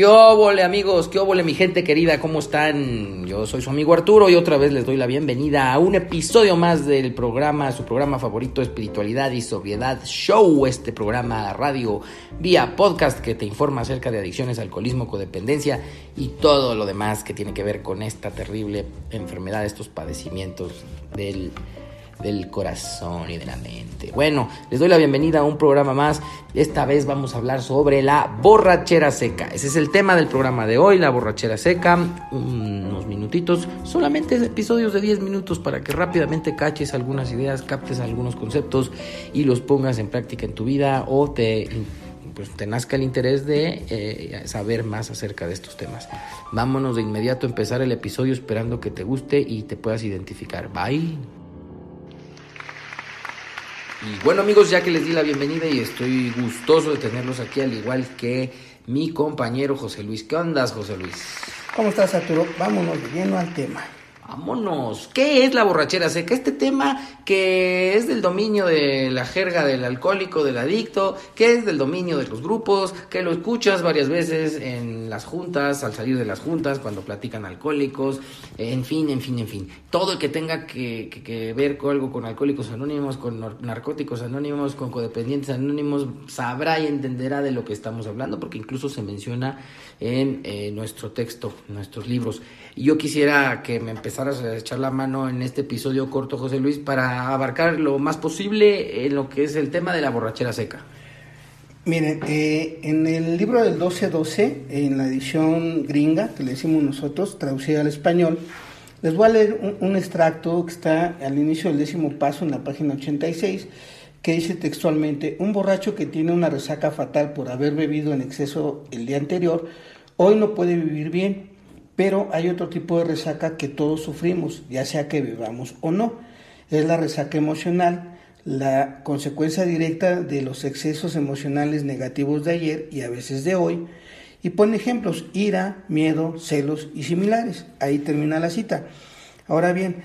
¿Qué óvole amigos? ¿Qué óvole mi gente querida? ¿Cómo están? Yo soy su amigo Arturo y otra vez les doy la bienvenida a un episodio más del programa, su programa favorito, Espiritualidad y Sobriedad Show, este programa radio vía podcast que te informa acerca de adicciones, alcoholismo, codependencia y todo lo demás que tiene que ver con esta terrible enfermedad, estos padecimientos del del corazón y de la mente. Bueno, les doy la bienvenida a un programa más. Esta vez vamos a hablar sobre la borrachera seca. Ese es el tema del programa de hoy, la borrachera seca. Unos minutitos, solamente episodios de 10 minutos para que rápidamente caches algunas ideas, captes algunos conceptos y los pongas en práctica en tu vida o te pues te nazca el interés de eh, saber más acerca de estos temas. Vámonos de inmediato a empezar el episodio esperando que te guste y te puedas identificar. Bye. Y bueno amigos, ya que les di la bienvenida y estoy gustoso de tenerlos aquí, al igual que mi compañero José Luis. ¿Qué andas, José Luis? ¿Cómo estás, Arturo? Vámonos de lleno al tema. Vámonos. ¿Qué es la borrachera seca? Este tema que es del dominio de la jerga del alcohólico, del adicto, que es del dominio de los grupos, que lo escuchas varias veces en las juntas, al salir de las juntas, cuando platican alcohólicos, en fin, en fin, en fin. Todo el que tenga que, ver con algo con alcohólicos anónimos, con narcóticos anónimos, con codependientes anónimos, sabrá y entenderá de lo que estamos hablando, porque incluso se menciona en eh, nuestro texto, nuestros libros. Y yo quisiera que me empezaras a echar la mano en este episodio corto, José Luis, para abarcar lo más posible en lo que es el tema de la borrachera seca. Miren, eh, en el libro del 1212, en la edición gringa, que le decimos nosotros, traducida al español, les voy a leer un, un extracto que está al inicio del décimo paso en la página 86 que dice textualmente, un borracho que tiene una resaca fatal por haber bebido en exceso el día anterior, hoy no puede vivir bien, pero hay otro tipo de resaca que todos sufrimos, ya sea que bebamos o no. Es la resaca emocional, la consecuencia directa de los excesos emocionales negativos de ayer y a veces de hoy. Y pone ejemplos, ira, miedo, celos y similares. Ahí termina la cita. Ahora bien,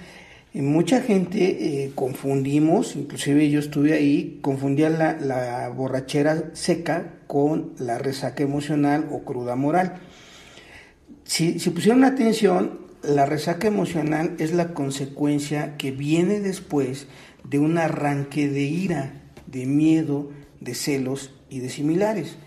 mucha gente eh, confundimos, inclusive yo estuve ahí, confundía la, borrachera seca con la resaca emocional o cruda moral. Si, si pusieron atención, la resaca emocional es la consecuencia que viene después de un arranque de ira, de miedo, de celos y de similares.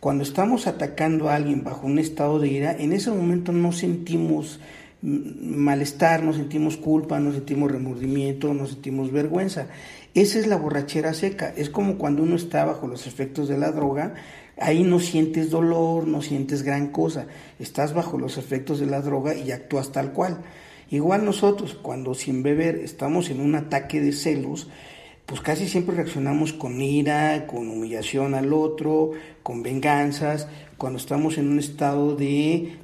Cuando estamos atacando a alguien bajo un estado de ira, en ese momento no sentimos malestar, no sentimos culpa, no sentimos remordimiento, no sentimos vergüenza. Esa es la borrachera seca. Es como cuando uno está bajo los efectos de la droga, ahí no sientes dolor, no sientes gran cosa. Estás bajo los efectos de la droga y actúas tal cual. Igual nosotros, cuando sin beber estamos en un ataque de celos, pues casi siempre reaccionamos con ira, con humillación al otro, con venganzas. Cuando estamos en un estado de,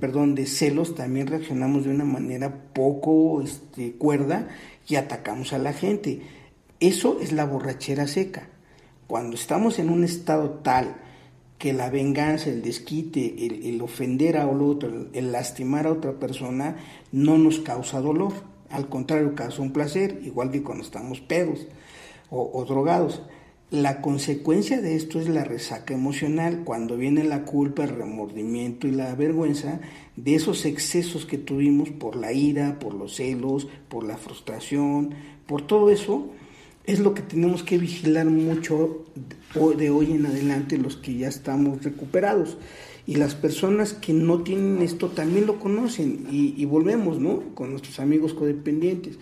perdón, de celos, también reaccionamos de una manera poco este, cuerda y atacamos a la gente. Eso es la borrachera seca. Cuando estamos en un estado tal que la venganza, el desquite, el, ofender a otro, el lastimar a otra persona, no nos causa dolor al contrario, causa un placer, igual que cuando estamos pedos o, drogados. La consecuencia de esto es la resaca emocional, cuando viene la culpa, el remordimiento y la vergüenza de esos excesos que tuvimos por la ira, por los celos, por la frustración, por todo eso, es lo que tenemos que vigilar mucho de hoy en adelante los que ya estamos recuperados. Y las personas que no tienen esto también lo conocen y, volvemos, ¿no? Con nuestros amigos codependientes.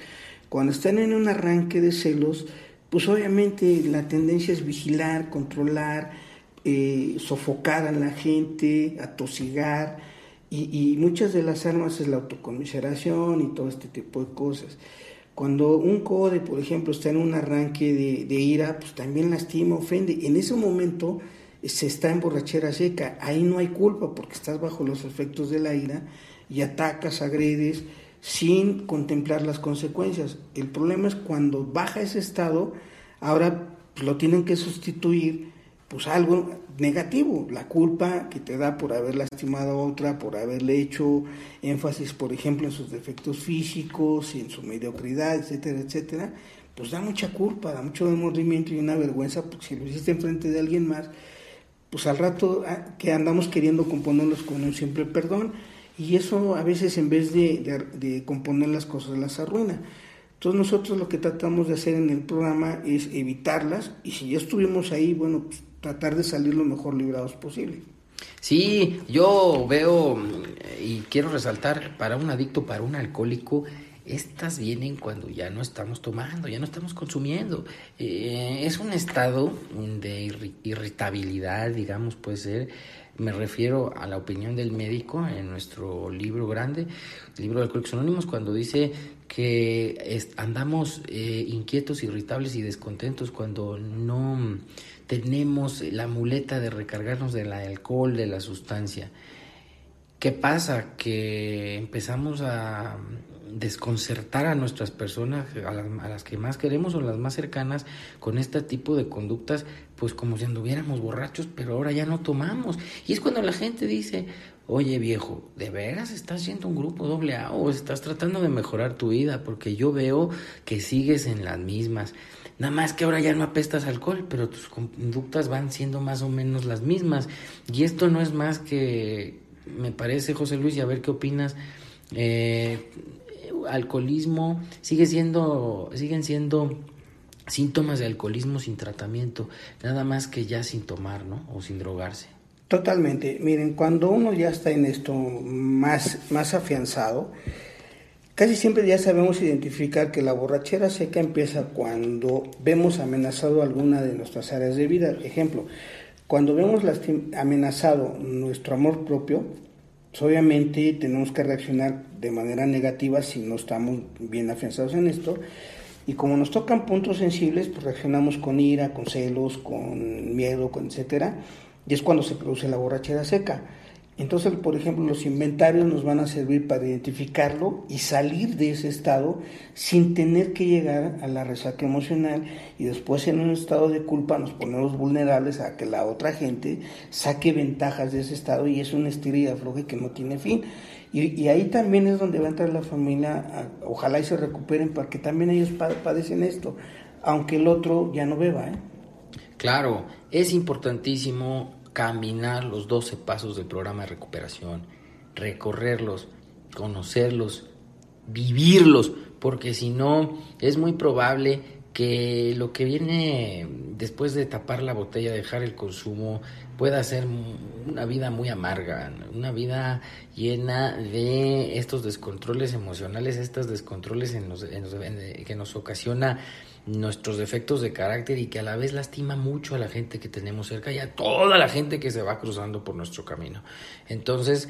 Cuando están en un arranque de celos, pues obviamente la tendencia es vigilar, controlar, eh, sofocar a la gente, atosigar, y, muchas de las armas es la autocomiseración y todo este tipo de cosas. Cuando un code, por ejemplo, está en un arranque de, de ira, pues también lastima, ofende. En ese momento se está en borrachera seca. Ahí no hay culpa porque estás bajo los efectos de la ira y atacas, agredes, sin contemplar las consecuencias. El problema es cuando baja ese estado, ahora lo tienen que sustituir pues algo negativo, la culpa que te da por haber lastimado a otra, por haberle hecho énfasis, por ejemplo, en sus defectos físicos, en su mediocridad, etcétera, etcétera, pues da mucha culpa, da mucho remordimiento y una vergüenza, porque si lo hiciste enfrente de alguien más, pues al rato ah, que andamos queriendo componerlos con un simple perdón, y eso a veces en vez de, de componer las cosas las arruina. Entonces nosotros lo que tratamos de hacer en el programa es evitarlas y si ya estuvimos ahí, bueno, pues tratar de salir lo mejor librados posible. Sí, yo veo y quiero resaltar, para un adicto, para un alcohólico, estas vienen cuando ya no estamos tomando, ya no estamos consumiendo. Eh, es un estado de irritabilidad, digamos, puede ser. Me refiero a la opinión del médico en nuestro libro grande, el libro de Alcohólicos Anónimos, cuando dice que andamos eh, inquietos, irritables y descontentos cuando no tenemos la muleta de recargarnos del alcohol, de la sustancia. ¿Qué pasa? Que empezamos a desconcertar a nuestras personas, a las, que más queremos o las más cercanas, con este tipo de conductas, pues como si anduviéramos borrachos, pero ahora ya no tomamos. Y es cuando la gente dice, oye viejo, ¿de veras estás haciendo un grupo doble A o estás tratando de mejorar tu vida? Porque yo veo que sigues en las mismas. Nada más que ahora ya no apestas alcohol, pero tus conductas van siendo más o menos las mismas. Y esto no es más que, me parece, José Luis, y a ver qué opinas. Eh, alcoholismo sigue siendo, siguen siendo síntomas de alcoholismo sin tratamiento, nada más que ya sin tomar, ¿no? O sin drogarse. Totalmente. Miren, cuando uno ya está en esto más, más afianzado, Casi siempre ya sabemos identificar que la borrachera seca empieza cuando vemos amenazado alguna de nuestras áreas de vida. Ejemplo, cuando vemos amenazado nuestro amor propio, pues obviamente tenemos que reaccionar de manera negativa si no estamos bien afianzados en esto. Y como nos tocan puntos sensibles, pues reaccionamos con ira, con celos, con miedo, con etcétera. Y es cuando se produce la borrachera seca. Entonces, por ejemplo, los inventarios nos van a servir para identificarlo y salir de ese estado sin tener que llegar a la resaca emocional y después en un estado de culpa nos ponemos vulnerables a que la otra gente saque ventajas de ese estado y es una estira y que no tiene fin. Y, ahí también es donde va a entrar la familia, ojalá y se recuperen para que también ellos padecen esto, aunque el otro ya no beba. ¿eh? Claro, es importantísimo caminar los 12 pasos del programa de recuperación, recorrerlos, conocerlos, vivirlos, porque si no es muy probable que lo que viene después de tapar la botella, dejar el consumo, pueda ser una vida muy amarga, una vida llena de estos descontroles emocionales, estos descontroles en que nos ocasiona nuestros defectos de carácter y que a la vez lastima mucho a la gente que tenemos cerca y a toda la gente que se va cruzando por nuestro camino. Entonces,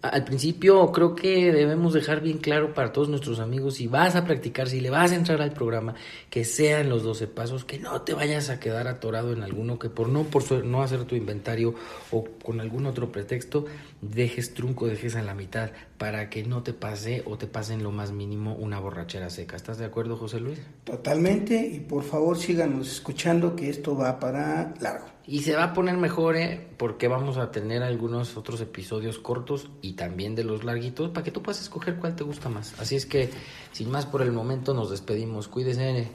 al principio creo que debemos dejar bien claro para todos nuestros amigos, si vas a practicar, si le vas a entrar al programa, que sean los 12 pasos, que no te vayas a quedar atorado en alguno que por no, por no hacer tu inventario o con algún otro pretexto, dejes trunco, dejes en la mitad, para que no te pase o te pase en lo más mínimo una borrachera seca. ¿Estás de acuerdo, José Luis? Totalmente, y por favor síganos escuchando que esto va para largo. Y se va a poner mejor, ¿eh? porque vamos a tener algunos otros episodios cortos y también de los larguitos para que tú puedas escoger cuál te gusta más. Así es que, sin más por el momento, nos despedimos. Cuídese.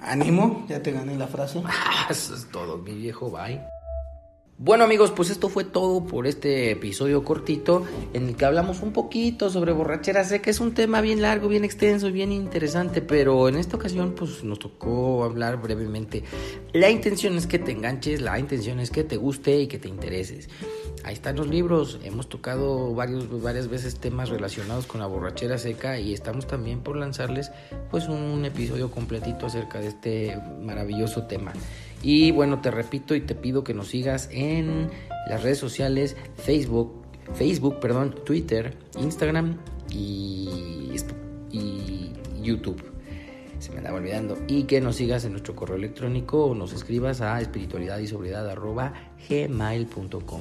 Ánimo, ya te gané la frase. Eso es todo, mi viejo. Bye. Bueno amigos, pues esto fue todo por este episodio cortito en el que hablamos un poquito sobre borrachera. Sé que es un tema bien largo, bien extenso y bien interesante, pero en esta ocasión pues nos tocó hablar brevemente. La intención es que te enganches, la intención es que te guste y que te intereses. Ahí están los libros, hemos tocado varios, varias veces temas relacionados con la borrachera seca y estamos también por lanzarles pues un episodio completito acerca de este maravilloso tema. Y bueno, te repito y te pido que nos sigas en las redes sociales, Facebook, Facebook, perdón, Twitter, Instagram y, y YouTube. Se me andaba olvidando. Y que nos sigas en nuestro correo electrónico o nos escribas a espiritualidad y sobriedad gmail.com.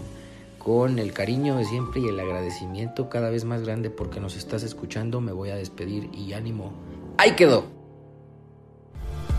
con el cariño de siempre y el agradecimiento cada vez más grande porque nos estás escuchando, me voy a despedir y ánimo. Ahí quedó.